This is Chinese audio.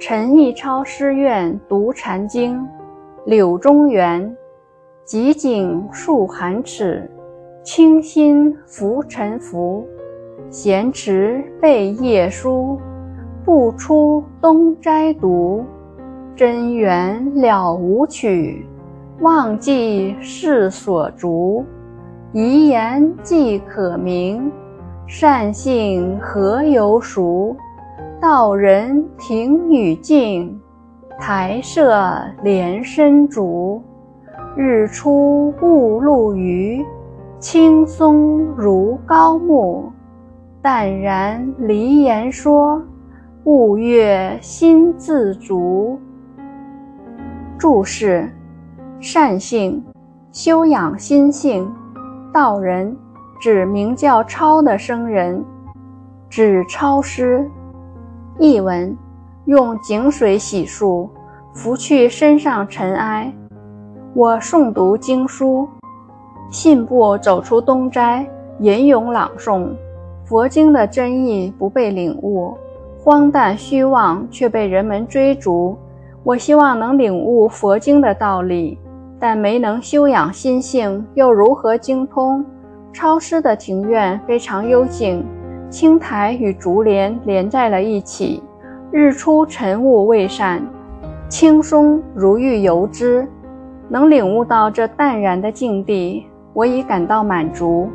陈逸超师院读禅经，柳宗元。极景数寒尺，清心浮沉浮。闲池背夜书，不出东斋读。真缘了无曲，忘记世所逐。遗言既可明，善性何由熟？道人庭宇静，台设莲深竹。日出雾露余，青松如高木。淡然离言说，悟月心自足。注释：善性，修养心性。道人，指名叫超的僧人，指超师。译文：用井水洗漱，拂去身上尘埃。我诵读经书，信步走出东斋，吟咏朗诵佛经的真意不被领悟，荒诞虚妄却被人们追逐。我希望能领悟佛经的道理，但没能修养心性，又如何精通？超师的庭院非常幽静，青苔与竹帘连在了一起，日出晨雾未散，轻松如玉游之。能领悟到这淡然的境地，我已感到满足。